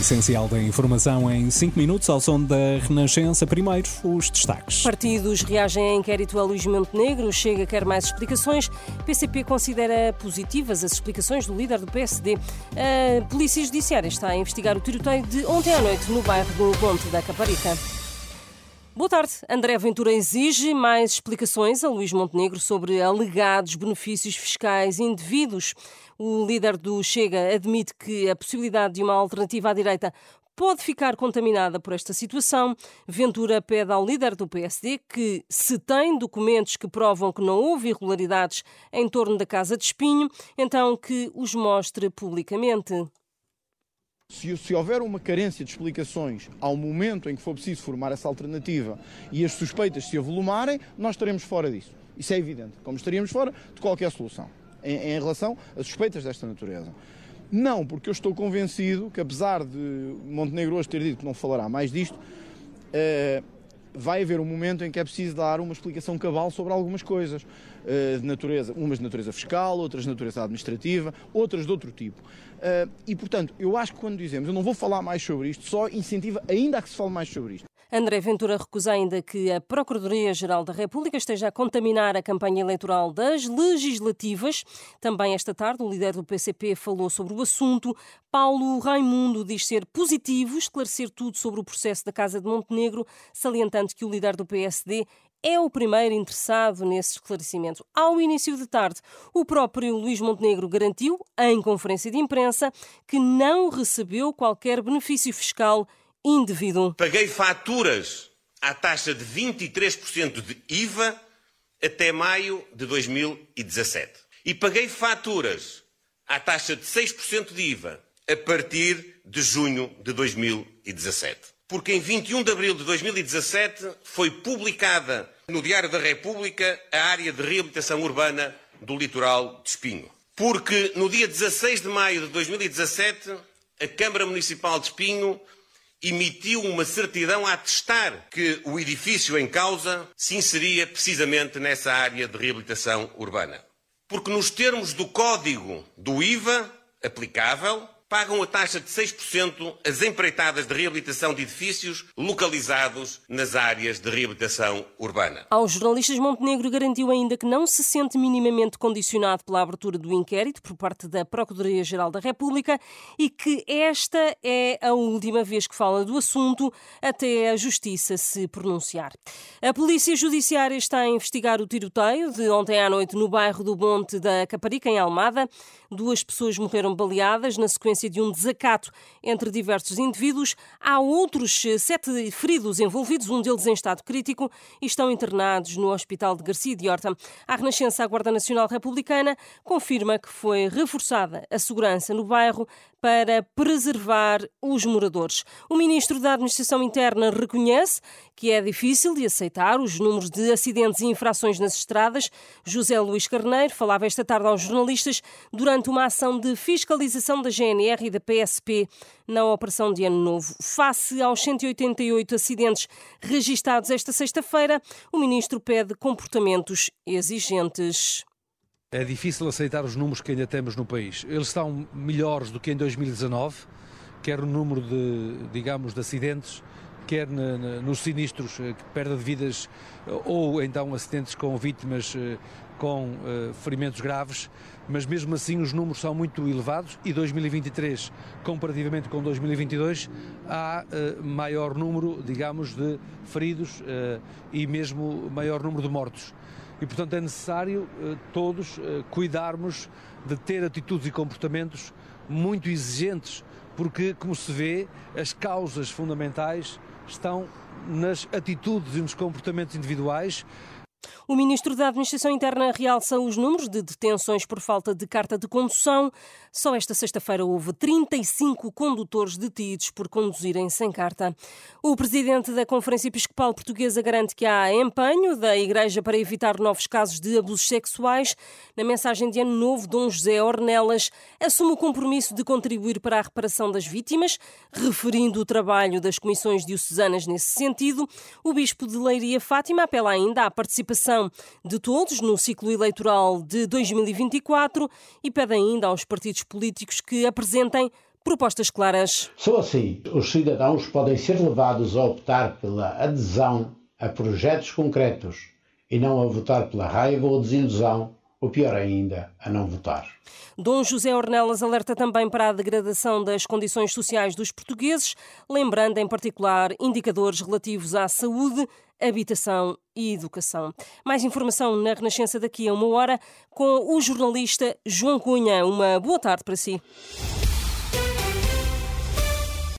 Essencial da informação em 5 minutos ao som da Renascença. Primeiro, os destaques. Partidos reagem a inquérito a Luís Montenegro. Chega quer mais explicações. PCP considera positivas as explicações do líder do PSD. A Polícia Judiciária está a investigar o tiroteio de ontem à noite no bairro do Monte da Caparica. Boa tarde. André Ventura exige mais explicações a Luís Montenegro sobre alegados benefícios fiscais indevidos. O líder do Chega admite que a possibilidade de uma alternativa à direita pode ficar contaminada por esta situação. Ventura pede ao líder do PSD que, se tem documentos que provam que não houve irregularidades em torno da Casa de Espinho, então que os mostre publicamente. Se, se, houver uma carência de explicações ao momento em que for preciso formar essa alternativa e as suspeitas se avolumarem, nós estaremos fora disso. Isso é evidente, como estaríamos fora de qualquer solução em, em relação a suspeitas desta natureza. Não, porque eu estou convencido que, apesar de Montenegro hoje ter dito que não falará mais disto, uh, vai haver um momento em que é preciso dar uma explicação cabal sobre algumas coisas. Uh, de natureza, umas de natureza fiscal, outras de natureza administrativa, outras de outro tipo. Uh, e, portanto, eu acho que quando dizemos eu não vou falar mais sobre isto, só incentiva ainda a que se fale mais sobre isto. André Ventura recusa ainda que a Procuradoria-Geral da República esteja a contaminar a campanha eleitoral das legislativas. Também esta tarde, o líder do PCP falou sobre o assunto. Paulo Raimundo diz ser positivo esclarecer tudo sobre o processo da Casa de Montenegro, salientando que o líder do PSD é o primeiro interessado nesse esclarecimento. Ao início de tarde, o próprio Luís Montenegro garantiu, em conferência de imprensa, que não recebeu qualquer benefício fiscal indevido. Paguei faturas à taxa de 23% de IVA até maio de 2017. E paguei faturas à taxa de 6% de IVA a partir de junho de 2017. Porque em 21 de abril de 2017 foi publicada no Diário da República a área de reabilitação urbana do litoral de Espinho. Porque no dia 16 de maio de 2017 a Câmara Municipal de Espinho emitiu uma certidão a atestar que o edifício em causa se inseria precisamente nessa área de reabilitação urbana. Porque nos termos do código do IVA aplicável, pagam a taxa de 6% as empreitadas de reabilitação de edifícios localizados nas áreas de reabilitação urbana. Aos jornalistas, Montenegro garantiu ainda que não se sente minimamente condicionado pela abertura do inquérito por parte da Procuradoria-Geral da República e que esta é a última vez que fala do assunto até a Justiça se pronunciar. A Polícia Judiciária está a investigar o tiroteio de ontem à noite no bairro do Monte da Caparica, em Almada. Duas pessoas morreram baleadas na sequência de um desacato entre diversos indivíduos. Há outros eh, sete feridos envolvidos, um deles em estado crítico, e estão internados no Hospital de Garcia de Horta. A Renascença, a Guarda Nacional Republicana, confirma que foi reforçada a segurança no bairro para preservar os moradores. O ministro da Administração Interna reconhece que é difícil de aceitar os números de acidentes e infrações nas estradas. José Luís Carneiro falava esta tarde aos jornalistas durante uma ação de fiscalização da GNR e da PSP na operação de Ano Novo. Face aos 188 acidentes registados esta sexta-feira, o ministro pede comportamentos exigentes. É difícil aceitar os números que ainda temos no país. Eles estão melhores do que em 2019, quer o número de, digamos, de acidentes, quer nos sinistros, eh, perda de vidas ou então acidentes com vítimas eh, com uh, ferimentos graves, mas mesmo assim os números são muito elevados e 2023, comparativamente com 2022, há uh, maior número, digamos, de feridos uh, e mesmo maior número de mortos. E, portanto, é necessário todos cuidarmos de ter atitudes e comportamentos muito exigentes, porque, como se vê, as causas fundamentais estão nas atitudes e nos comportamentos individuais O ministro da Administração Interna realça os números de detenções por falta de carta de condução. Só esta sexta-feira houve 35 condutores detidos por conduzirem sem carta. O presidente da Conferência Episcopal Portuguesa garante que há empenho da Igreja para evitar novos casos de abusos sexuais. Na mensagem de Ano Novo, Dom José Ornelas assume o compromisso de contribuir para a reparação das vítimas, referindo o trabalho das comissões diocesanas nesse sentido. O bispo de Leiria Fátima apela ainda à participação de todos no ciclo eleitoral de 2024 e pede ainda aos partidos políticos que apresentem propostas claras. Só assim os cidadãos podem ser levados a optar pela adesão a projetos concretos e não a votar pela raiva ou desilusão ou pior ainda, a não votar. Dom José Ornelas alerta também para a degradação das condições sociais dos portugueses, lembrando em particular indicadores relativos à saúde, habitação e educação. Mais informação na Renascença daqui a uma hora com o jornalista João Cunha. Uma boa tarde para si.